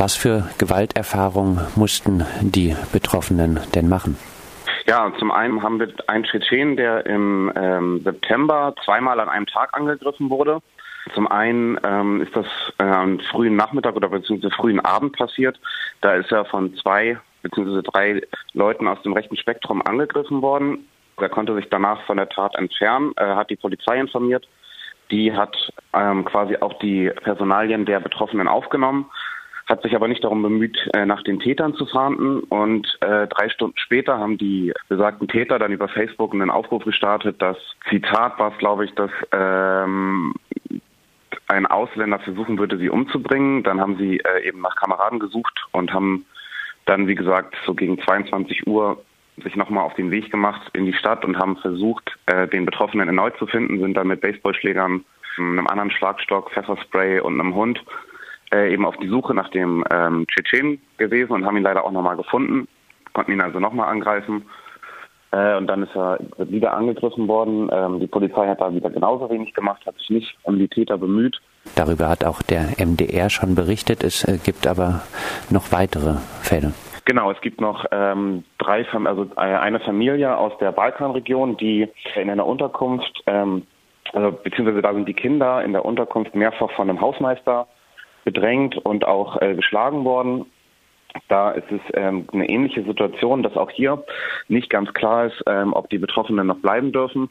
Was für Gewalterfahrungen mussten die Betroffenen denn machen? Ja, zum einen haben wir einen Tschetschen, der im ähm, September zweimal an einem Tag angegriffen wurde. Zum einen ähm, ist das äh, am frühen Nachmittag oder beziehungsweise frühen Abend passiert. Da ist er von zwei beziehungsweise drei Leuten aus dem rechten Spektrum angegriffen worden. Er konnte sich danach von der Tat entfernen, äh, hat die Polizei informiert. Die hat ähm, quasi auch die Personalien der Betroffenen aufgenommen, hat sich aber nicht darum bemüht, äh, nach den Tätern zu fahnden. Und äh, drei Stunden später haben die besagten Täter dann über Facebook einen Aufruf gestartet, dass Zitat war es, glaube ich, dass ähm, ein Ausländer versuchen würde, sie umzubringen. Dann haben sie äh, eben nach Kameraden gesucht und haben dann, wie gesagt, so gegen 22 Uhr sich nochmal auf den Weg gemacht in die Stadt und haben versucht, äh, den Betroffenen erneut zu finden, sind dann mit Baseballschlägern, einem anderen Schlagstock, Pfefferspray und einem Hund äh, eben auf die Suche nach dem ähm, Tschetschen gewesen und haben ihn leider auch nochmal gefunden, konnten ihn also nochmal angreifen. Äh, und dann ist er wieder angegriffen worden. Ähm, die Polizei hat da wieder genauso wenig gemacht, hat sich nicht um die Täter bemüht. Darüber hat auch der MDR schon berichtet. Es äh, gibt aber noch weitere Fälle. Genau, es gibt noch ähm, drei, also äh, eine Familie aus der Balkanregion, die in einer Unterkunft, ähm, also beziehungsweise da sind die Kinder in der Unterkunft mehrfach von einem Hausmeister bedrängt und auch äh, geschlagen worden. Da ist es ähm, eine ähnliche Situation, dass auch hier nicht ganz klar ist, ähm, ob die Betroffenen noch bleiben dürfen.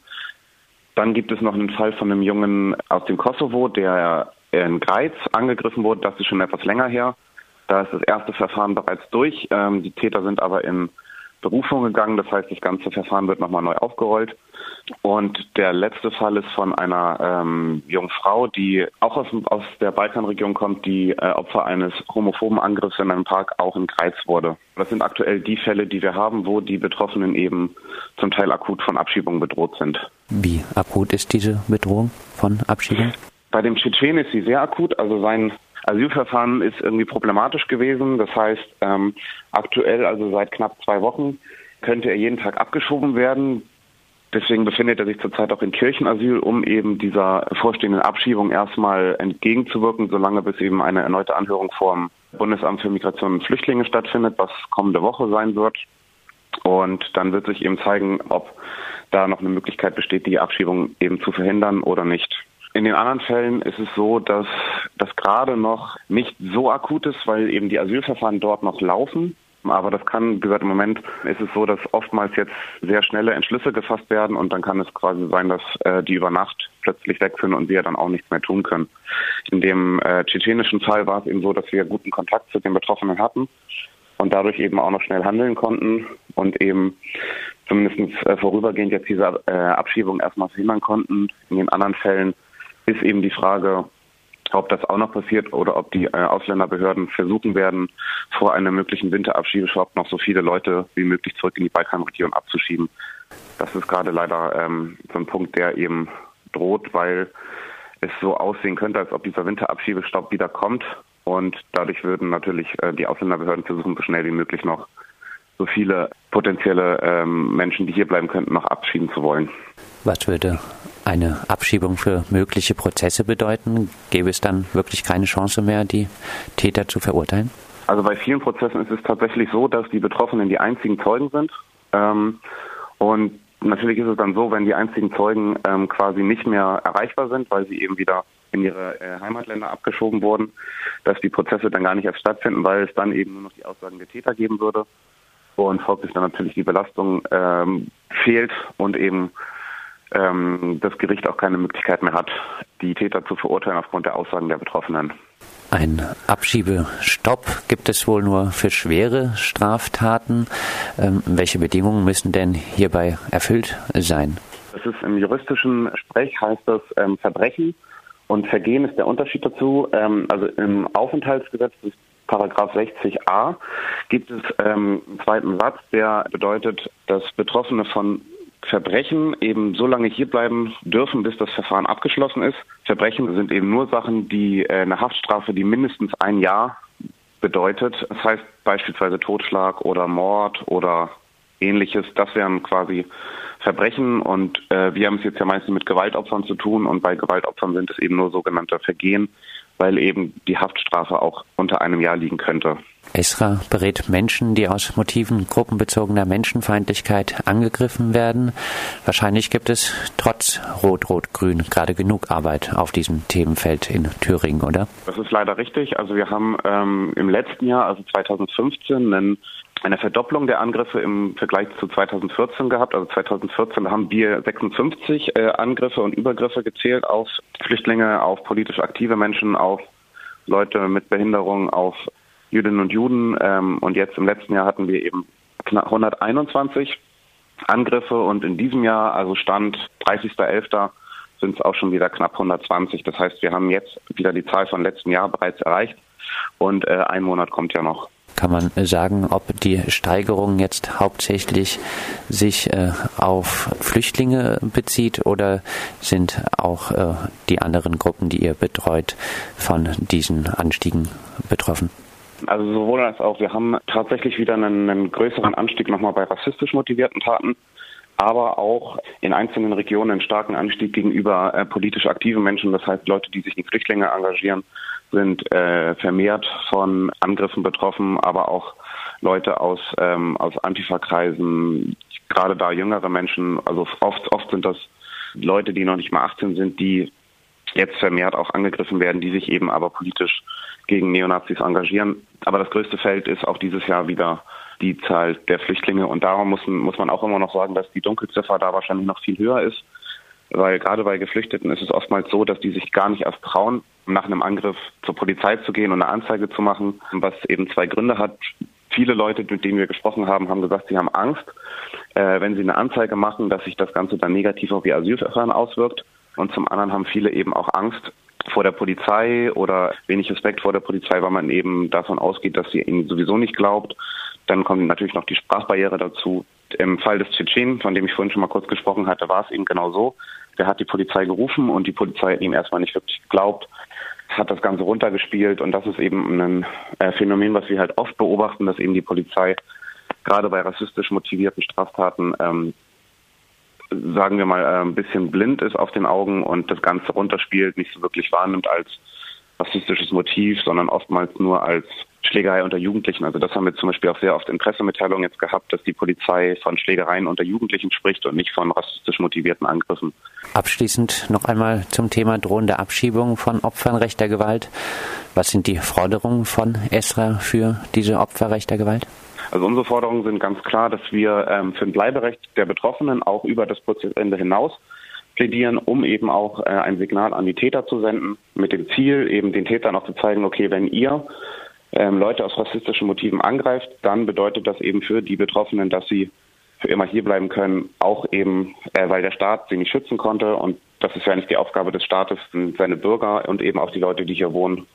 Dann gibt es noch einen Fall von einem Jungen aus dem Kosovo, der in Greiz angegriffen wurde. Das ist schon etwas länger her. Da ist das erste Verfahren bereits durch. Ähm, die Täter sind aber in Berufung gegangen. Das heißt, das ganze Verfahren wird nochmal neu aufgerollt. Und der letzte Fall ist von einer ähm, jungen Frau, die auch aus, aus der Balkanregion kommt, die äh, Opfer eines homophoben Angriffs in einem Park auch in Greiz wurde. Das sind aktuell die Fälle, die wir haben, wo die Betroffenen eben zum Teil akut von Abschiebung bedroht sind. Wie akut ist diese Bedrohung von Abschiebung? Bei dem Tschetschen ist sie sehr akut. Also sein Asylverfahren ist irgendwie problematisch gewesen. Das heißt, ähm, aktuell, also seit knapp zwei Wochen, könnte er jeden Tag abgeschoben werden. Deswegen befindet er sich zurzeit auch in Kirchenasyl, um eben dieser vorstehenden Abschiebung erstmal entgegenzuwirken, solange bis eben eine erneute Anhörung vom Bundesamt für Migration und Flüchtlinge stattfindet, was kommende Woche sein wird. Und dann wird sich eben zeigen, ob da noch eine Möglichkeit besteht, die Abschiebung eben zu verhindern oder nicht. In den anderen Fällen ist es so, dass das gerade noch nicht so akut ist, weil eben die Asylverfahren dort noch laufen. Aber das kann, wie gesagt, im Moment ist es so, dass oftmals jetzt sehr schnelle Entschlüsse gefasst werden und dann kann es quasi sein, dass äh, die über Nacht plötzlich weg sind und wir dann auch nichts mehr tun können. In dem äh, tschetschenischen Fall war es eben so, dass wir guten Kontakt zu den Betroffenen hatten und dadurch eben auch noch schnell handeln konnten und eben zumindest äh, vorübergehend jetzt diese äh, Abschiebung erstmal verhindern konnten. In den anderen Fällen ist eben die Frage, ob das auch noch passiert oder ob die äh, Ausländerbehörden versuchen werden, vor einem möglichen Winterabschiebestopp noch so viele Leute wie möglich zurück in die Balkanregion abzuschieben. Das ist gerade leider ähm, so ein Punkt, der eben droht, weil es so aussehen könnte, als ob dieser Winterabschiebestopp wieder kommt. Und dadurch würden natürlich äh, die Ausländerbehörden versuchen, so schnell wie möglich noch so viele potenzielle ähm, Menschen, die hier bleiben könnten, noch abschieben zu wollen. Was würde eine Abschiebung für mögliche Prozesse bedeuten? Gäbe es dann wirklich keine Chance mehr, die Täter zu verurteilen? Also bei vielen Prozessen ist es tatsächlich so, dass die Betroffenen die einzigen Zeugen sind. Ähm, und natürlich ist es dann so, wenn die einzigen Zeugen ähm, quasi nicht mehr erreichbar sind, weil sie eben wieder in ihre äh, Heimatländer abgeschoben wurden, dass die Prozesse dann gar nicht erst stattfinden, weil es dann eben nur noch die Aussagen der Täter geben würde. Und folglich dann natürlich die Belastung ähm, fehlt und eben ähm, das Gericht auch keine Möglichkeit mehr hat, die Täter zu verurteilen aufgrund der Aussagen der Betroffenen. Ein Abschiebestopp gibt es wohl nur für schwere Straftaten. Ähm, welche Bedingungen müssen denn hierbei erfüllt sein? Das ist im juristischen Sprech heißt das ähm, Verbrechen und Vergehen ist der Unterschied dazu. Ähm, also im Aufenthaltsgesetz des Paragraph 60a gibt es ähm, einen zweiten Satz, der bedeutet, dass Betroffene von Verbrechen eben so lange hierbleiben dürfen, bis das Verfahren abgeschlossen ist. Verbrechen sind eben nur Sachen, die äh, eine Haftstrafe, die mindestens ein Jahr bedeutet. Das heißt beispielsweise Totschlag oder Mord oder ähnliches. Das wären quasi Verbrechen und äh, wir haben es jetzt ja meistens mit Gewaltopfern zu tun und bei Gewaltopfern sind es eben nur sogenannte Vergehen weil eben die Haftstrafe auch unter einem Jahr liegen könnte. Esra berät Menschen, die aus Motiven gruppenbezogener Menschenfeindlichkeit angegriffen werden. Wahrscheinlich gibt es trotz Rot-Rot-Grün gerade genug Arbeit auf diesem Themenfeld in Thüringen, oder? Das ist leider richtig. Also wir haben ähm, im letzten Jahr, also 2015, einen eine Verdopplung der Angriffe im Vergleich zu 2014 gehabt. Also 2014 haben wir 56 äh, Angriffe und Übergriffe gezählt auf Flüchtlinge, auf politisch aktive Menschen, auf Leute mit Behinderung, auf Jüdinnen und Juden. Ähm, und jetzt im letzten Jahr hatten wir eben 121 Angriffe und in diesem Jahr, also Stand 30.11., sind es auch schon wieder knapp 120. Das heißt, wir haben jetzt wieder die Zahl von letzten Jahr bereits erreicht und äh, ein Monat kommt ja noch. Kann man sagen, ob die Steigerung jetzt hauptsächlich sich äh, auf Flüchtlinge bezieht oder sind auch äh, die anderen Gruppen, die ihr betreut, von diesen Anstiegen betroffen? Also sowohl als auch. Wir haben tatsächlich wieder einen, einen größeren Anstieg nochmal bei rassistisch motivierten Taten, aber auch in einzelnen Regionen einen starken Anstieg gegenüber äh, politisch aktiven Menschen. Das heißt, Leute, die sich in Flüchtlinge engagieren, sind äh, vermehrt von Angriffen betroffen, aber auch Leute aus, ähm, aus Antifa-Kreisen, gerade da jüngere Menschen, also oft, oft sind das Leute, die noch nicht mal 18 sind, die jetzt vermehrt auch angegriffen werden, die sich eben aber politisch gegen Neonazis engagieren. Aber das größte Feld ist auch dieses Jahr wieder die Zahl der Flüchtlinge. Und darum muss, muss man auch immer noch sagen, dass die Dunkelziffer da wahrscheinlich noch viel höher ist. Weil gerade bei Geflüchteten ist es oftmals so, dass die sich gar nicht erst trauen, nach einem Angriff zur Polizei zu gehen und eine Anzeige zu machen, was eben zwei Gründe hat. Viele Leute, mit denen wir gesprochen haben, haben gesagt, sie haben Angst, äh, wenn sie eine Anzeige machen, dass sich das Ganze dann negativ auf ihr Asylverfahren auswirkt. Und zum anderen haben viele eben auch Angst, vor der Polizei oder wenig Respekt vor der Polizei, weil man eben davon ausgeht, dass sie ihnen sowieso nicht glaubt. Dann kommt natürlich noch die Sprachbarriere dazu. Im Fall des Tschetschenen, von dem ich vorhin schon mal kurz gesprochen hatte, war es eben genau so. Der hat die Polizei gerufen und die Polizei hat ihm erstmal nicht wirklich geglaubt, hat das Ganze runtergespielt und das ist eben ein äh, Phänomen, was wir halt oft beobachten, dass eben die Polizei gerade bei rassistisch motivierten Straftaten ähm, sagen wir mal, äh, ein bisschen blind ist auf den Augen und das Ganze runterspielt, nicht so wirklich wahrnimmt als rassistisches Motiv, sondern oftmals nur als Schlägerei unter Jugendlichen. Also das haben wir zum Beispiel auch sehr oft in Pressemitteilungen jetzt gehabt, dass die Polizei von Schlägereien unter Jugendlichen spricht und nicht von rassistisch motivierten Angriffen. Abschließend noch einmal zum Thema drohende Abschiebung von Opfern rechter Gewalt. Was sind die Forderungen von ESRA für diese Opfer rechter Gewalt? Also unsere Forderungen sind ganz klar, dass wir ähm, für ein Bleiberecht der Betroffenen auch über das Prozessende hinaus plädieren, um eben auch äh, ein Signal an die Täter zu senden, mit dem Ziel, eben den Tätern auch zu zeigen, okay, wenn ihr ähm, Leute aus rassistischen Motiven angreift, dann bedeutet das eben für die Betroffenen, dass sie für immer hier bleiben können, auch eben, äh, weil der Staat sie nicht schützen konnte. Und das ist ja nicht die Aufgabe des Staates, seine Bürger und eben auch die Leute, die hier wohnen,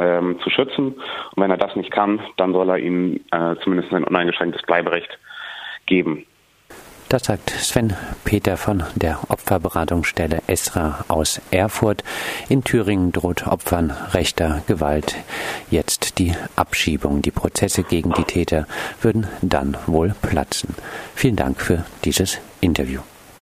ähm, zu schützen. Und wenn er das nicht kann, dann soll er ihnen äh, zumindest ein uneingeschränktes Bleiberecht geben. Das sagt Sven Peter von der Opferberatungsstelle Esra aus Erfurt. In Thüringen droht Opfern rechter Gewalt jetzt die Abschiebung. Die Prozesse gegen die Täter würden dann wohl platzen. Vielen Dank für dieses Interview.